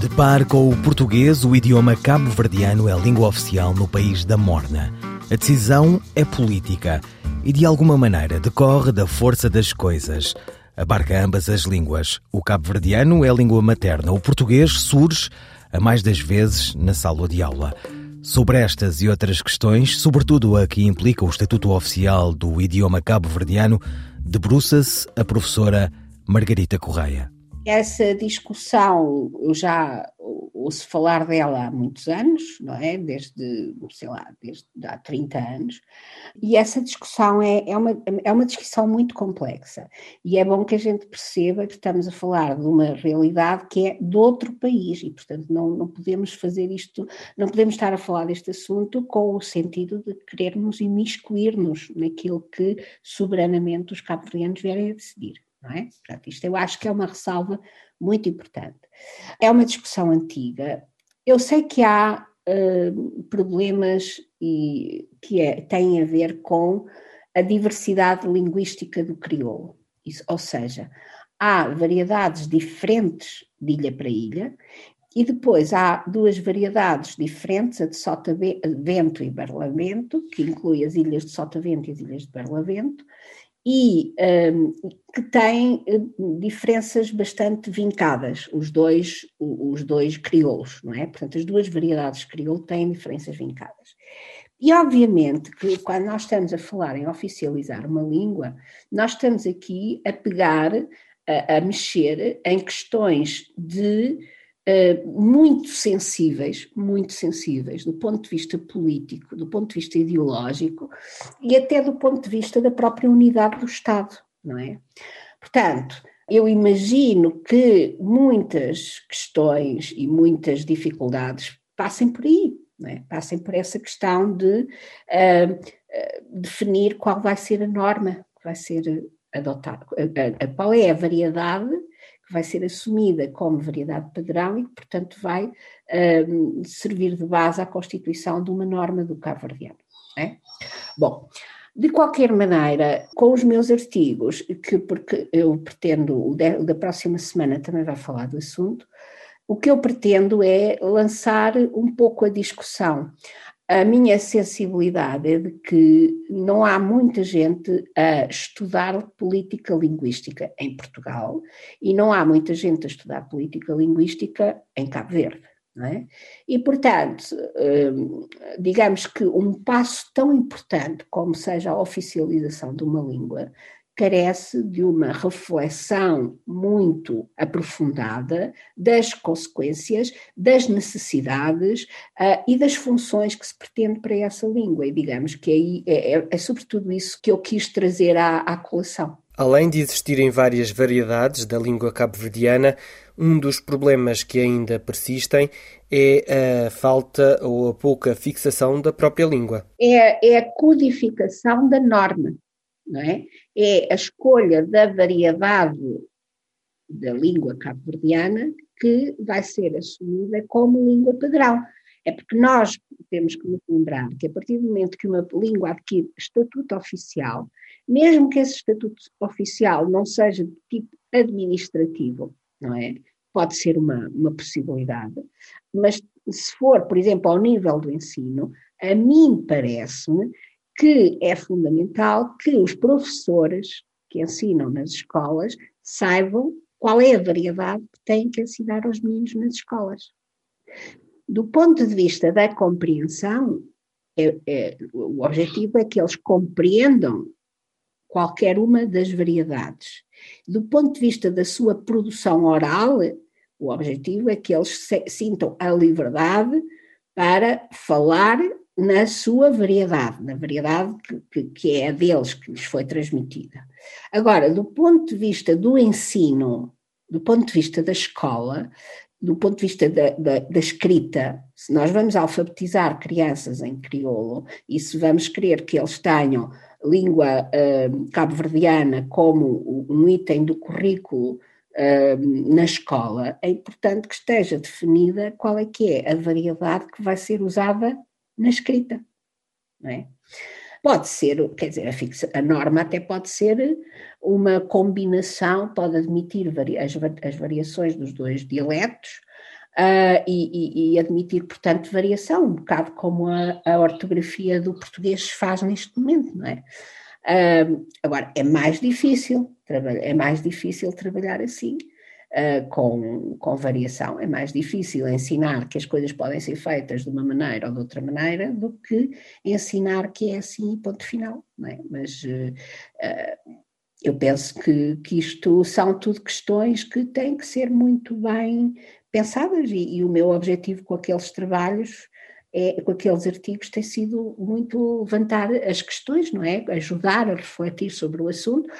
De par com o português, o idioma cabo-verdiano é língua oficial no país da Morna. A decisão é política e, de alguma maneira, decorre da força das coisas. Abarca ambas as línguas. O cabo-verdiano é a língua materna. O português surge, a mais das vezes, na sala de aula. Sobre estas e outras questões, sobretudo a que implica o Estatuto Oficial do Idioma Cabo-Verdiano, debruça-se a professora Margarita Correia essa discussão, eu já ouço falar dela há muitos anos, não é? Desde, sei lá, desde há 30 anos, e essa discussão é, é, uma, é uma discussão muito complexa, e é bom que a gente perceba que estamos a falar de uma realidade que é de outro país, e portanto não, não podemos fazer isto, não podemos estar a falar deste assunto com o sentido de querermos imiscuir-nos naquilo que soberanamente os cabo-verdianos vierem a decidir não é? Portanto, isto eu acho que é uma ressalva muito importante. É uma discussão antiga. Eu sei que há uh, problemas e, que é, têm a ver com a diversidade linguística do crioulo. Isso, ou seja, há variedades diferentes de ilha para ilha e depois há duas variedades diferentes, a de Sotavento e Barlavento, que inclui as ilhas de Sotavento e as ilhas de Barlavento, e um, que têm eh, diferenças bastante vincadas, os dois, os dois crioulos, não é? Portanto, as duas variedades de crioulo têm diferenças vincadas. E obviamente que quando nós estamos a falar em oficializar uma língua, nós estamos aqui a pegar, a, a mexer em questões de muito sensíveis, muito sensíveis do ponto de vista político, do ponto de vista ideológico e até do ponto de vista da própria unidade do Estado, não é? Portanto, eu imagino que muitas questões e muitas dificuldades passem por aí, é? passem por essa questão de uh, uh, definir qual vai ser a norma que vai ser adotada, qual é a variedade que vai ser assumida como variedade padrão e que, portanto, vai um, servir de base à constituição de uma norma do cabo-verdiano. É? Bom, de qualquer maneira, com os meus artigos, que porque eu pretendo, o da próxima semana também vai falar do assunto, o que eu pretendo é lançar um pouco a discussão a minha sensibilidade é de que não há muita gente a estudar política linguística em Portugal e não há muita gente a estudar política linguística em Cabo Verde. É? E, portanto, hum, digamos que um passo tão importante como seja a oficialização de uma língua carece de uma reflexão muito aprofundada das consequências, das necessidades uh, e das funções que se pretende para essa língua. E digamos que aí é, é, é sobretudo isso que eu quis trazer à, à colação. Além de existirem várias variedades da língua cabo-verdiana, um dos problemas que ainda persistem é a falta ou a pouca fixação da própria língua. É, é a codificação da norma não é? É a escolha da variedade da língua cabo-verdiana que vai ser assumida como língua padrão. É porque nós temos que nos lembrar que a partir do momento que uma língua adquire estatuto oficial, mesmo que esse estatuto oficial não seja de tipo administrativo, não é? Pode ser uma, uma possibilidade, mas se for, por exemplo, ao nível do ensino, a mim parece-me que é fundamental que os professores que ensinam nas escolas saibam qual é a variedade que têm que ensinar aos meninos nas escolas. Do ponto de vista da compreensão, é, é, o objetivo é que eles compreendam qualquer uma das variedades. Do ponto de vista da sua produção oral, o objetivo é que eles se, sintam a liberdade para falar na sua variedade, na variedade que, que, é a deles, que lhes foi transmitida. Agora, do ponto de vista do ensino, do ponto de vista da escola, do ponto de vista da, da, da, escrita, se nós vamos alfabetizar crianças em crioulo e se vamos querer que eles tenham língua uh, cabo-verdiana como um item do currículo uh, na escola, é importante que esteja definida qual é que é a variedade que vai ser usada na escrita. Não é? Pode ser, quer dizer, a, fixa, a norma até pode ser uma combinação, pode admitir vari, as, as, variações dos dois dialetos uh, e, e, e, admitir, portanto, variação, um bocado como a, a ortografia do português faz neste momento, não é? Uh, agora, é mais difícil, é mais difícil trabalhar assim uh, com, com variação. É mais difícil ensinar que as coisas podem ser feitas de uma maneira ou de outra maneira do que ensinar que é assim ponto final. É? Mas uh, eu penso que, que isto são tudo questões que têm que ser muito bem pensadas e, e o meu objetivo com aqueles trabalhos é, com aqueles artigos tem sido muito levantar as questões, não é? Ajudar a refletir sobre o assunto,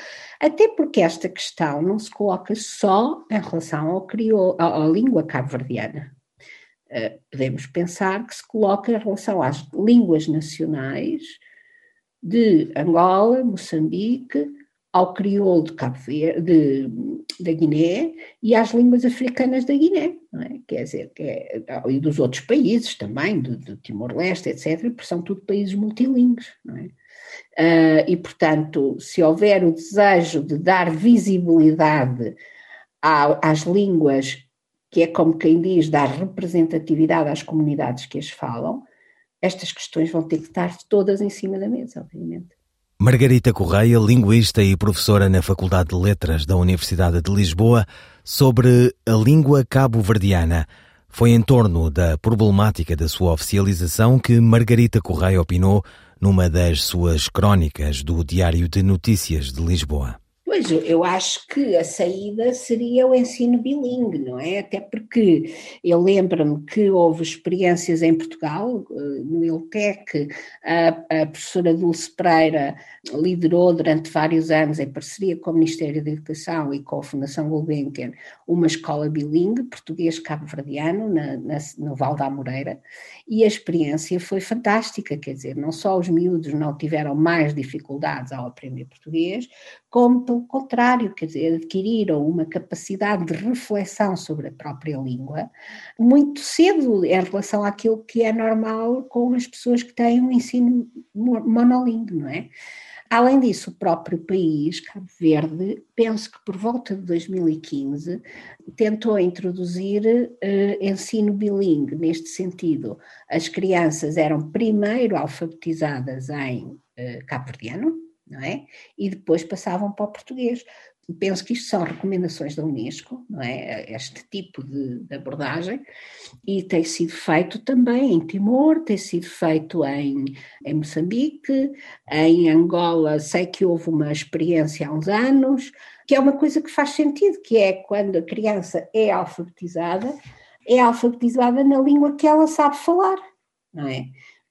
até porque esta questão não se coloca só em relação ao crioulo, à, à língua cabo-verdiana. Uh, podemos pensar que se coloca em relação às línguas nacionais de Angola, Moçambique, ao crioulo de Cabo Verde, da Guiné e às línguas africanas da Guiné, é? quer dizer, é, e dos outros países também, do, do Timor-Leste, etc., porque são tudo países multilingües, é? Uh, e, portanto, se houver o desejo de dar visibilidade à, às línguas, que é como quem diz, dar representatividade às comunidades que as falam, estas questões vão ter que estar todas em cima da mesa, obviamente. Margarita Correia, linguista e professora na Faculdade de Letras da Universidade de Lisboa, sobre a língua cabo-verdiana. Foi em torno da problemática da sua oficialização que Margarita Correia opinou numa das suas crónicas do Diário de Notícias de Lisboa. Pois, eu acho que a saída seria o ensino bilingue, não é? Até porque eu lembro-me que houve experiências em Portugal, eh, no ILTEC, a, a professora Dulce Pereira liderou durante vários anos, em parceria com o Ministério da Educação e com a Fundação Gulbenkian, uma escola bilingue, português-cabo-verdiano, no Val da Moreira, e a experiência foi fantástica, quer dizer, não só os miúdos não tiveram mais dificuldades ao aprender português, como pelo contrário, quer dizer, adquiriram uma capacidade de reflexão sobre a própria língua muito cedo em relação àquilo que é normal com as pessoas que têm um ensino monolingue, não é? Além disso, o próprio país, Cabo Verde, penso que por volta de 2015, tentou introduzir uh, ensino bilingue, neste sentido. As crianças eram primeiro alfabetizadas em uh, cabo-verdiano, não é? E depois passavam para o português. Penso que isto são recomendações da Unesco, não é? Este tipo de, de abordagem, e tem sido feito também em Timor, tem sido feito em, em Moçambique, em Angola, sei que houve uma experiência há uns anos, que é uma coisa que faz sentido, que é quando a criança é alfabetizada, é alfabetizada na língua que ela sabe falar, não é?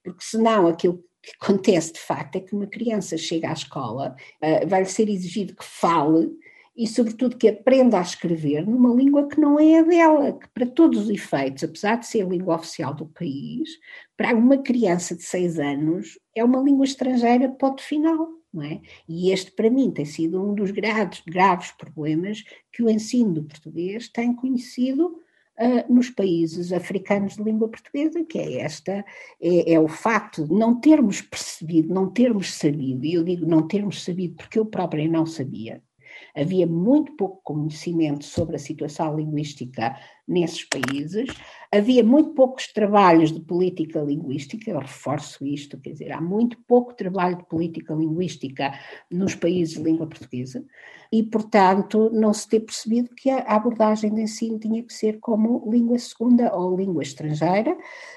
Porque senão aquilo que acontece de facto é que uma criança chega à escola, uh, vai-lhe ser exigido que fale e, sobretudo, que aprenda a escrever numa língua que não é a dela, que, para todos os efeitos, apesar de ser a língua oficial do país, para uma criança de seis anos é uma língua estrangeira ponto final. Não é? E este, para mim, tem sido um dos graves problemas que o ensino do português tem conhecido uh, nos países africanos de língua portuguesa, que é esta, é, é, o facto de não termos percebido, não termos sabido, e eu digo não termos sabido porque eu própria não sabia, havia muito pouco conhecimento sobre a situação linguística nesses países, havia muito poucos trabalhos de política linguística, eu reforço isto, quer dizer, há muito pouco trabalho de política linguística nos países de língua portuguesa e, portanto, não se ter percebido que a abordagem de ensino tinha que ser como língua segunda ou língua estrangeira,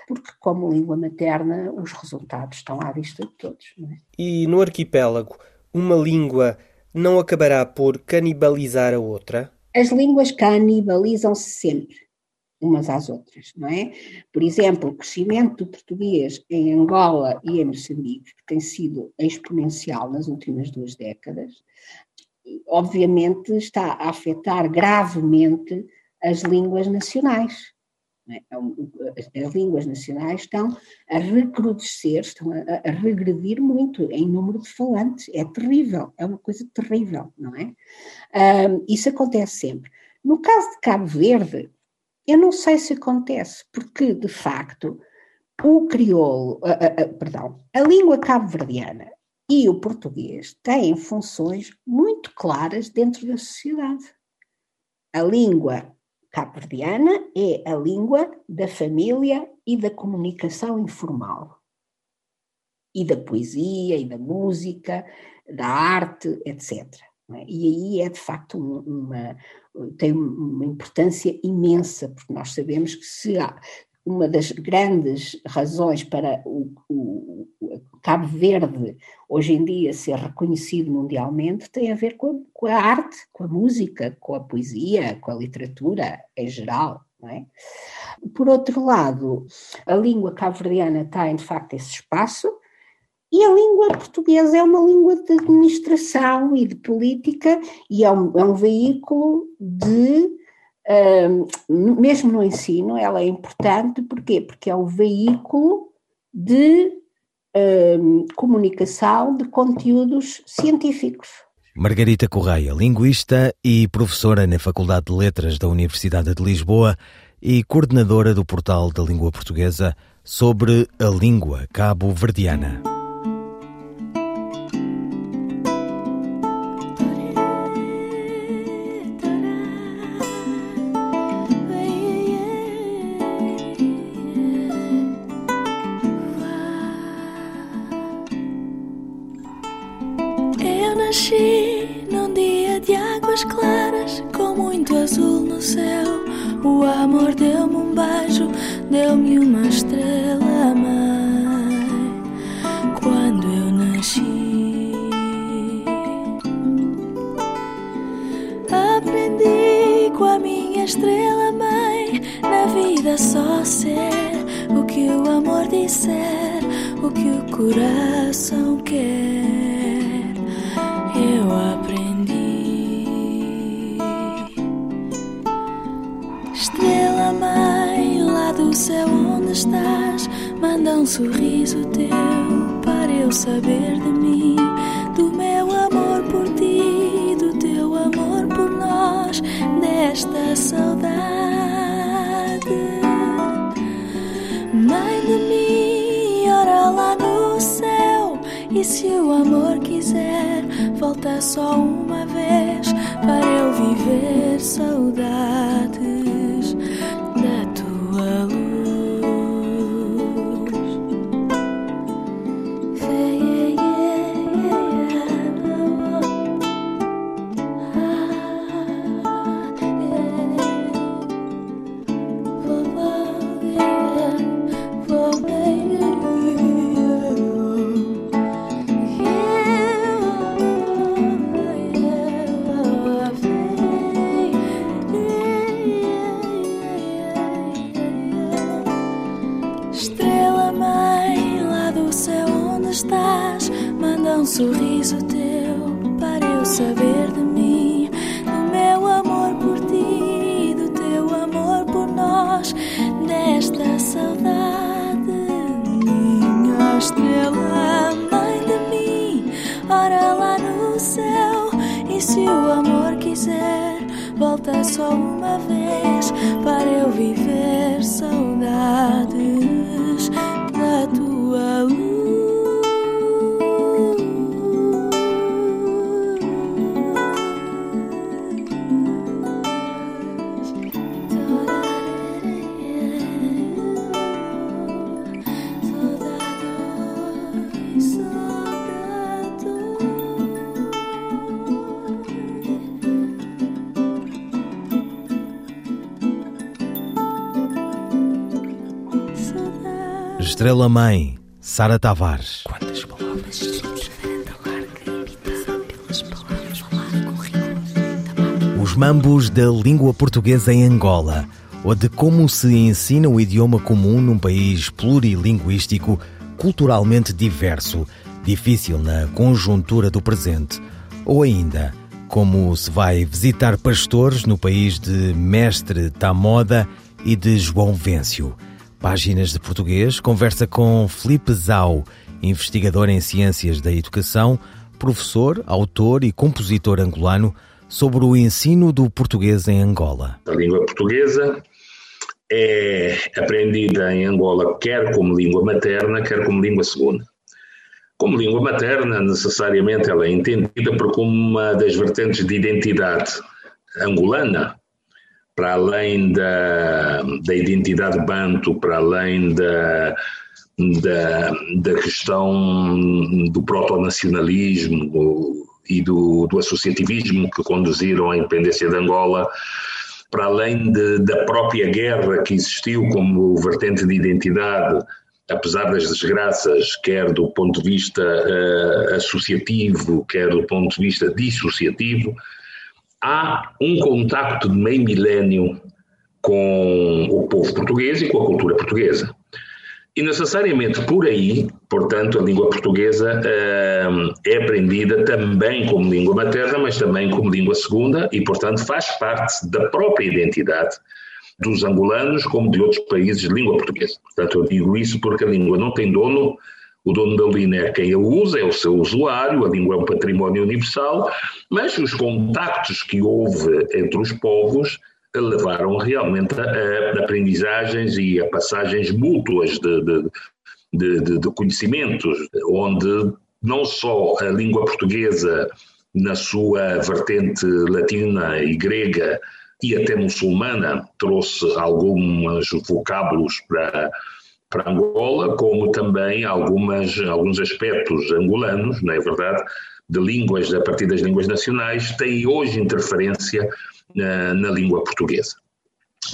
porque como língua materna os resultados estão à vista de todos. É? E no arquipélago, uma língua não acabará por canibalizar a outra? As línguas canibalizam-se sempre umas às outras, não é? Por exemplo, o crescimento do português em Angola e em Moçambique, que tem sido exponencial nas últimas duas décadas, obviamente está a afetar gravemente as línguas nacionais. É? É as línguas nacionais estão a recrudescer, estão a, a, regredir muito em número de falantes. É terrível, é uma coisa terrível, não é? Um, isso acontece sempre. No caso de Cabo Verde, eu não sei se acontece, porque de facto o crioulo, a, a, perdão, a língua cabo-verdiana e o português têm funções muito claras dentro da sociedade. A língua cabo-verdiana é a língua da família e da comunicação informal. E da poesia, e da música, da arte, etc. É? E aí é de facto uma, tem uma importância imensa, porque nós sabemos que se há, uma das grandes razões para o, o, o, Cabo Verde hoje em dia ser reconhecido mundialmente tem a ver com a, com a, arte, com a música, com a poesia, com a literatura em geral. Não é? Por outro lado, a língua cabo-verdiana tem de facto esse espaço e a língua portuguesa é uma língua de administração e de política e é um, é um veículo de mesmo no ensino, ela é importante, porquê? Porque é o veículo de comunicação de conteúdos científicos. Margarita Correia, linguista e professora na Faculdade de Letras da Universidade de Lisboa e coordenadora do portal da língua portuguesa sobre a língua cabo-verdiana. Deu-me uma estrela mãe quando eu nasci. Aprendi com a minha estrela mãe na vida só ser o que o amor disser, o que o coração quer. Céu onde estás, manda um sorriso teu para eu saber de mim, do meu amor por ti, do teu amor por nós, desta saudade. Mãe de mim, ora lá no céu, e se o amor quiser, volta só uma vez para eu viver saudades sorriso teu para eu saber de mim, do meu amor por ti, do teu amor por nós, desta saudade. Minha estrela, mãe de mim, ora lá no céu, e se o amor quiser, volta só uma vez para eu viver saudades Estrela Mãe, Sara Tavares. Quantas palavras? Os mambos da língua portuguesa em Angola, ou de como se ensina o idioma comum num país plurilinguístico, culturalmente diverso, difícil na conjuntura do presente, ou ainda como se vai visitar pastores no país de Mestre Tamoda e de João Vêncio. Páginas de Português conversa com Felipe Zau, investigador em Ciências da Educação, professor, autor e compositor angolano, sobre o ensino do português em Angola. A língua portuguesa é aprendida em Angola quer como língua materna, quer como língua segunda. Como língua materna, necessariamente ela é entendida por como uma das vertentes de identidade angolana, para além da, da identidade banto, para além da, da, da questão do proto-nacionalismo e do, do associativismo que conduziram à independência de Angola, para além de, da própria guerra que existiu como vertente de identidade, apesar das desgraças, quer do ponto de vista uh, associativo, quer do ponto de vista dissociativo, há um contacto de meio milénio com o povo português e com a cultura portuguesa. E necessariamente por aí, portanto, a língua portuguesa uh, é aprendida também como língua materna, mas também como língua segunda e, portanto, faz parte da própria identidade dos angolanos como de outros países de língua portuguesa. Portanto, eu digo isso porque a língua não tem dono, o dono da língua é quem a usa, é o seu usuário, a língua é um património universal, mas os contactos que houve entre os povos levaram realmente a, a aprendizagens e a passagens mútuas de, de, de, de conhecimentos, onde não só a língua portuguesa, na sua vertente latina e grega, e até muçulmana, trouxe alguns vocábulos para, para Angola, como também algumas, alguns aspectos angolanos, não é verdade, de línguas, a partir das línguas nacionais, têm hoje interferência na, na língua portuguesa.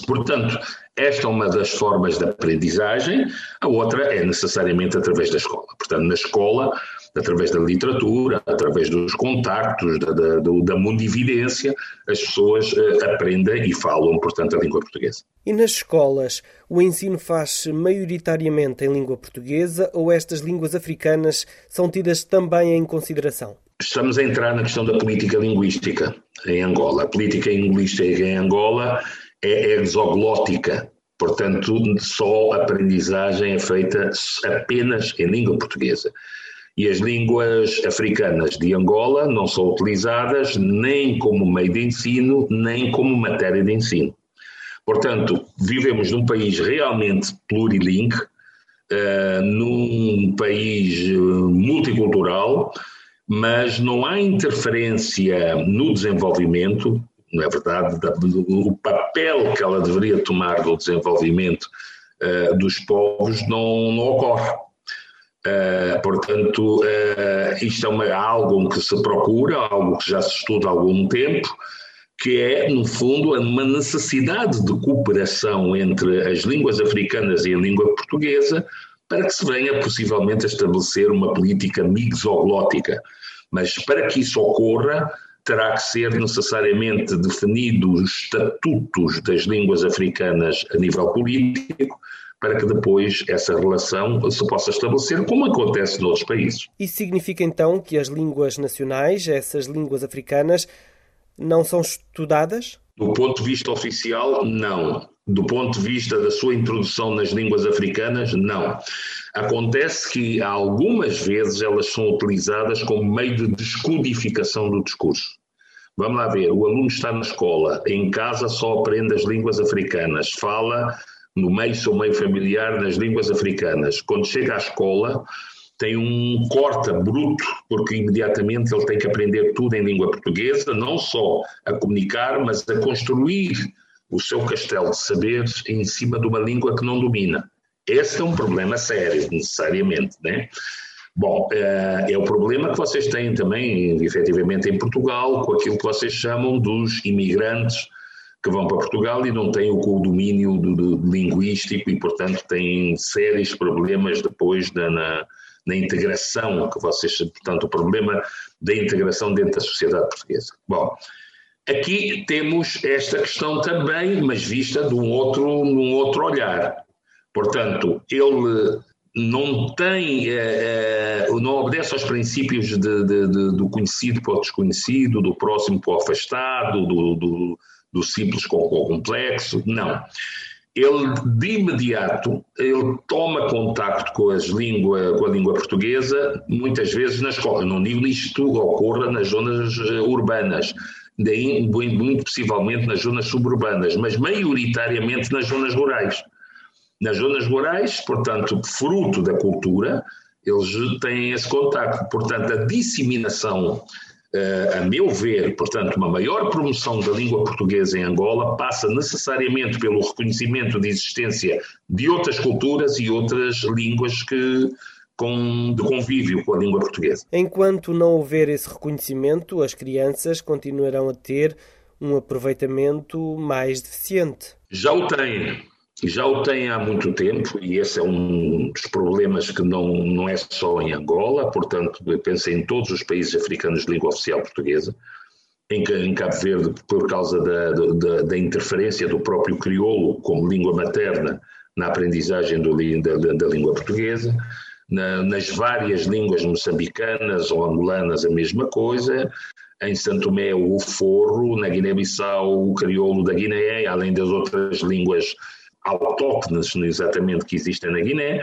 Portanto, esta é uma das formas de aprendizagem, a outra é necessariamente através da escola. Portanto, na escola, através da literatura, através dos contactos, da, da, da mundividência, as pessoas uh, aprendem e falam, portanto, a língua portuguesa. E nas escolas, o ensino faz-se maioritariamente em língua portuguesa ou estas línguas africanas são tidas também em consideração? Estamos a entrar na questão da política linguística em Angola. A política linguística em Angola é exoglótica, portanto, só a aprendizagem é feita apenas em língua portuguesa. E as línguas africanas de Angola não são utilizadas nem como meio de ensino, nem como matéria de ensino. Portanto, vivemos num país realmente plurilingue, uh, num país eh, multicultural, mas não há interferência no desenvolvimento, não é verdade, o papel que ela deveria tomar no desenvolvimento uh, dos povos não, não ocorre. Uh, portanto, isto é uma, algo que se procura, algo que já se estuda há algum tempo, que é, no fundo, uma necessidade de cooperação entre as línguas africanas e a língua portuguesa para que se venha possivelmente a estabelecer uma política mixoglótica. Mas para que isso ocorra, terá que ser necessariamente definidos os estatutos das línguas africanas a nível político, para que depois essa relação se possa estabelecer, como acontece noutros países. Isso significa então que as línguas nacionais, essas línguas africanas, não são estudadas? Do ponto de vista oficial, não. Do ponto de vista da sua introdução nas línguas africanas, não. Acontece que algumas vezes elas são utilizadas como meio de descodificação do discurso. Vamos lá ver, o aluno está na escola, em casa só aprende as línguas africanas, fala no meio seu meio familiar nas línguas africanas. Quando chega à escola, tem um corta bruto, porque imediatamente ele tem que aprender tudo em língua portuguesa, não só a comunicar, mas a construir o seu castelo de saberes em cima de uma língua que não domina. Esse é um problema sério, necessariamente, né? Bom, eh, é o problema que vocês têm também, efetivamente, em Portugal, com aquilo que vocês chamam dos imigrantes que vão para Portugal e não têm o domínio do, do linguístico e, portanto, têm sérios problemas depois na, na, na, integração, que vocês, portanto, o problema da integração dentro da sociedade portuguesa. Bom, aqui temos esta questão também, mas vista de um outro, num outro olhar. Portanto, ele não tem, é, não obedece aos princípios de, de, de, do conhecido para o desconhecido, do próximo para o afastado, do, do, do simples com o complexo, não ele de imediato ele toma contacto com, as língua, com a língua portuguesa, muitas vezes na escola. Não digo isto ocorra nas zonas eh, urbanas, daí muito possivelmente nas zonas suburbanas, mas maioritariamente nas zonas rurais. Nas zonas rurais, portanto, fruto da cultura, eles têm esse contacto. Portanto, a disseminação a meu ver, portanto, uma maior promoção da língua portuguesa em Angola passa necessariamente pelo reconhecimento de existência de outras culturas e outras línguas que, com, de convívio com a língua portuguesa. Enquanto não houver esse reconhecimento, as crianças continuarão a ter um aproveitamento mais deficiente. Já o têm já o tem há muito tempo e esse é um dos problemas que não, não é só em Angola, portanto, eu penso em todos os países africanos de língua oficial portuguesa, em, em Cabo Verde, por causa da, da, da, interferência do próprio crioulo como língua materna na aprendizagem do, da, da, língua portuguesa, na, nas várias línguas moçambicanas ou angolanas a mesma coisa, em Santo Tomé o forro, na Guiné-Bissau o crioulo da Guiné, além das outras línguas autóctones exatamente que existem na Guiné,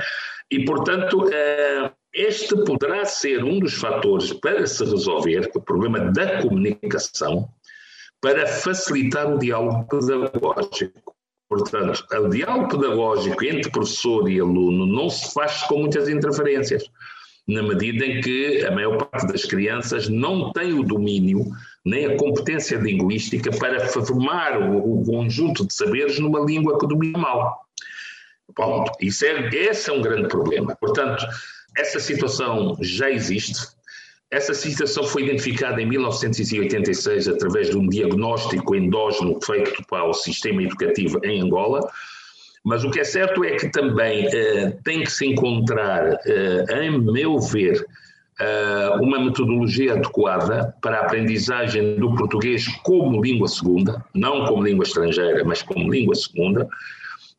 e, portanto, eh, este poderá ser um dos fatores para se resolver o problema da comunicação, para facilitar o diálogo pedagógico. Portanto, o diálogo pedagógico entre professor e aluno não se faz com muitas interferências na medida em que a maior parte das crianças não tem o domínio nem a competência linguística para formar o, o conjunto de saberes numa língua que domina mal. Ponto. Isso é, esse é um grande problema. Portanto, essa situação já existe. Essa situação foi identificada em 1986 através de um diagnóstico endógeno feito para o sistema educativo em Angola, mas o que é certo é que também uh, tem que se encontrar, uh, em meu ver, uma metodologia adequada para a aprendizagem do português como língua segunda, não como língua estrangeira, mas como língua segunda,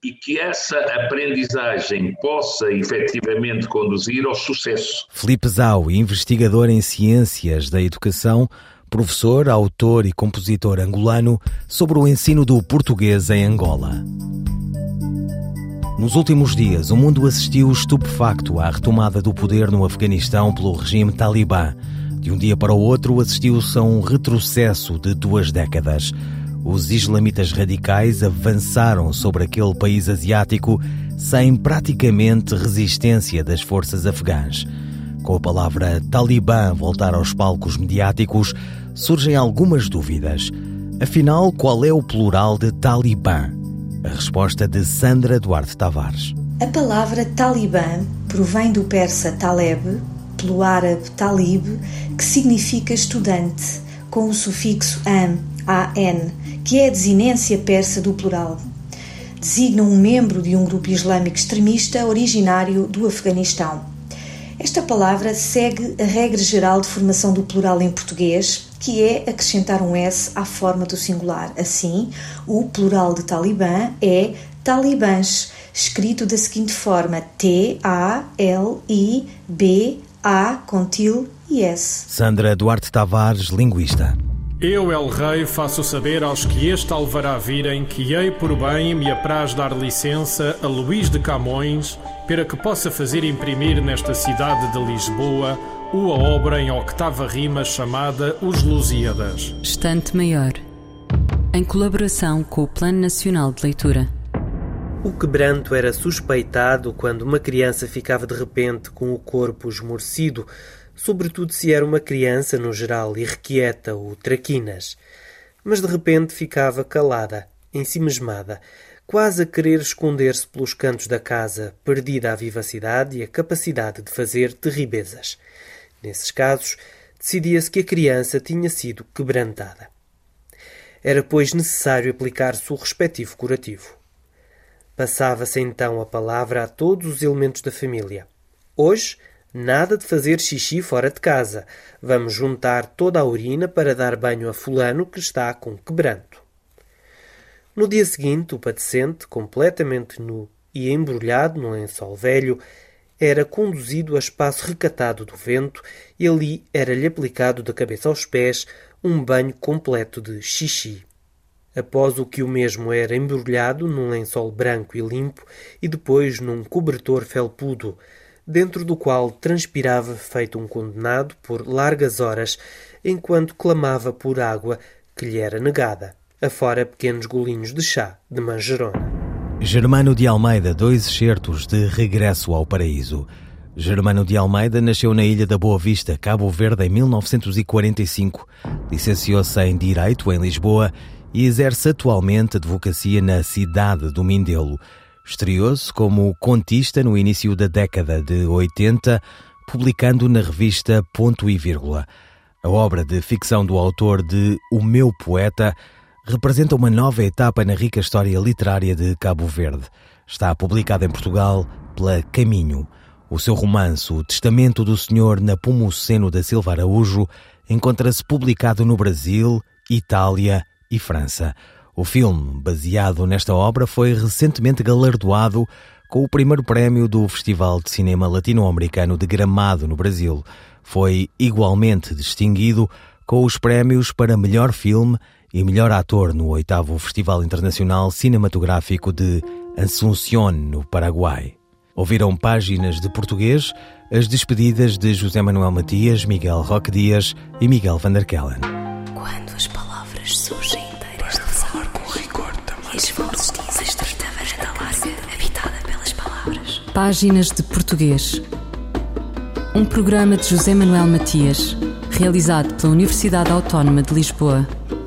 e que essa aprendizagem possa efetivamente conduzir ao sucesso. Felipe Zau, investigador em ciências da educação, professor, autor e compositor angolano sobre o ensino do português em Angola. Nos últimos dias, o mundo assistiu estupefacto à retomada do poder no Afeganistão pelo regime talibã. De um dia para o outro, assistiu-se a um retrocesso de duas décadas. Os islamitas radicais avançaram sobre aquele país asiático sem praticamente resistência das forças afegãs. Com a palavra talibã voltar aos palcos mediáticos, surgem algumas dúvidas. Afinal, qual é o plural de talibã? A resposta de Sandra Duarte Tavares. A palavra talibã provém do persa taleb, pelo árabe talib, que significa estudante, com o sufixo an, an, que é a desinência persa do plural. Designa um membro de um grupo islâmico extremista originário do Afeganistão. Esta palavra segue a regra geral de formação do plural em português, que é acrescentar um S à forma do singular. Assim, o plural de Talibã é talibãs, escrito da seguinte forma: T-A-L-I-B-A com til e S. Sandra Duarte Tavares, linguista. Eu, El Rei, faço saber aos que este alvará virem que hei por bem me apraz dar licença a Luís de Camões para que possa fazer imprimir nesta cidade de Lisboa uma obra em octava rima chamada Os Lusíadas. Estante Maior, em colaboração com o Plano Nacional de Leitura. O quebranto era suspeitado quando uma criança ficava de repente com o corpo esmorecido, sobretudo se era uma criança, no geral, irrequieta ou traquinas. Mas de repente ficava calada, ensimesmada, quase a querer esconder-se pelos cantos da casa, perdida a vivacidade e a capacidade de fazer terribezas. Nesses casos, decidia-se que a criança tinha sido quebrantada. Era, pois, necessário aplicar-se o respectivo curativo. Passava-se então a palavra a todos os elementos da família. Hoje, nada de fazer xixi fora de casa. Vamos juntar toda a urina para dar banho a fulano que está com quebranto. No dia seguinte, o padecente, completamente nu e embrulhado num lençol velho, era conduzido a espaço recatado do vento e ali era-lhe aplicado da cabeça aos pés um banho completo de xixi. Após o que o mesmo era embrulhado num lençol branco e limpo e depois num cobertor felpudo, dentro do qual transpirava feito um condenado por largas horas, enquanto clamava por água que lhe era negada, afora pequenos golinhos de chá de manjerona. Germano de Almeida, dois excertos de Regresso ao Paraíso. Germano de Almeida nasceu na ilha da Boa Vista, Cabo Verde, em 1945. Licenciou-se em Direito em Lisboa e exerce atualmente advocacia na cidade do Mindelo. Estreou-se como contista no início da década de 80, publicando na revista Ponto e Vírgula. A obra de ficção do autor de O Meu Poeta representa uma nova etapa na rica história literária de Cabo Verde. Está publicada em Portugal pela Caminho. O seu romance, O Testamento do Senhor Napomuceno da Silva Araújo, encontra-se publicado no Brasil, Itália e França. O filme, baseado nesta obra, foi recentemente galardoado com o primeiro prémio do Festival de Cinema Latino-Americano de Gramado, no Brasil. Foi igualmente distinguido com os prémios para melhor filme e melhor ator no oitavo Festival Internacional Cinematográfico de Asunción, no Paraguai. Ouviram páginas de português as despedidas de José Manuel Matias, Miguel Roque Dias e Miguel van der Kellen. Quando as palavras surgem inteiras de falar com rigor também. E as vozes dizem estreita varanda larga, habitada pelas palavras. Páginas de português. Um programa de José Manuel Matias, realizado pela Universidade Autónoma de Lisboa.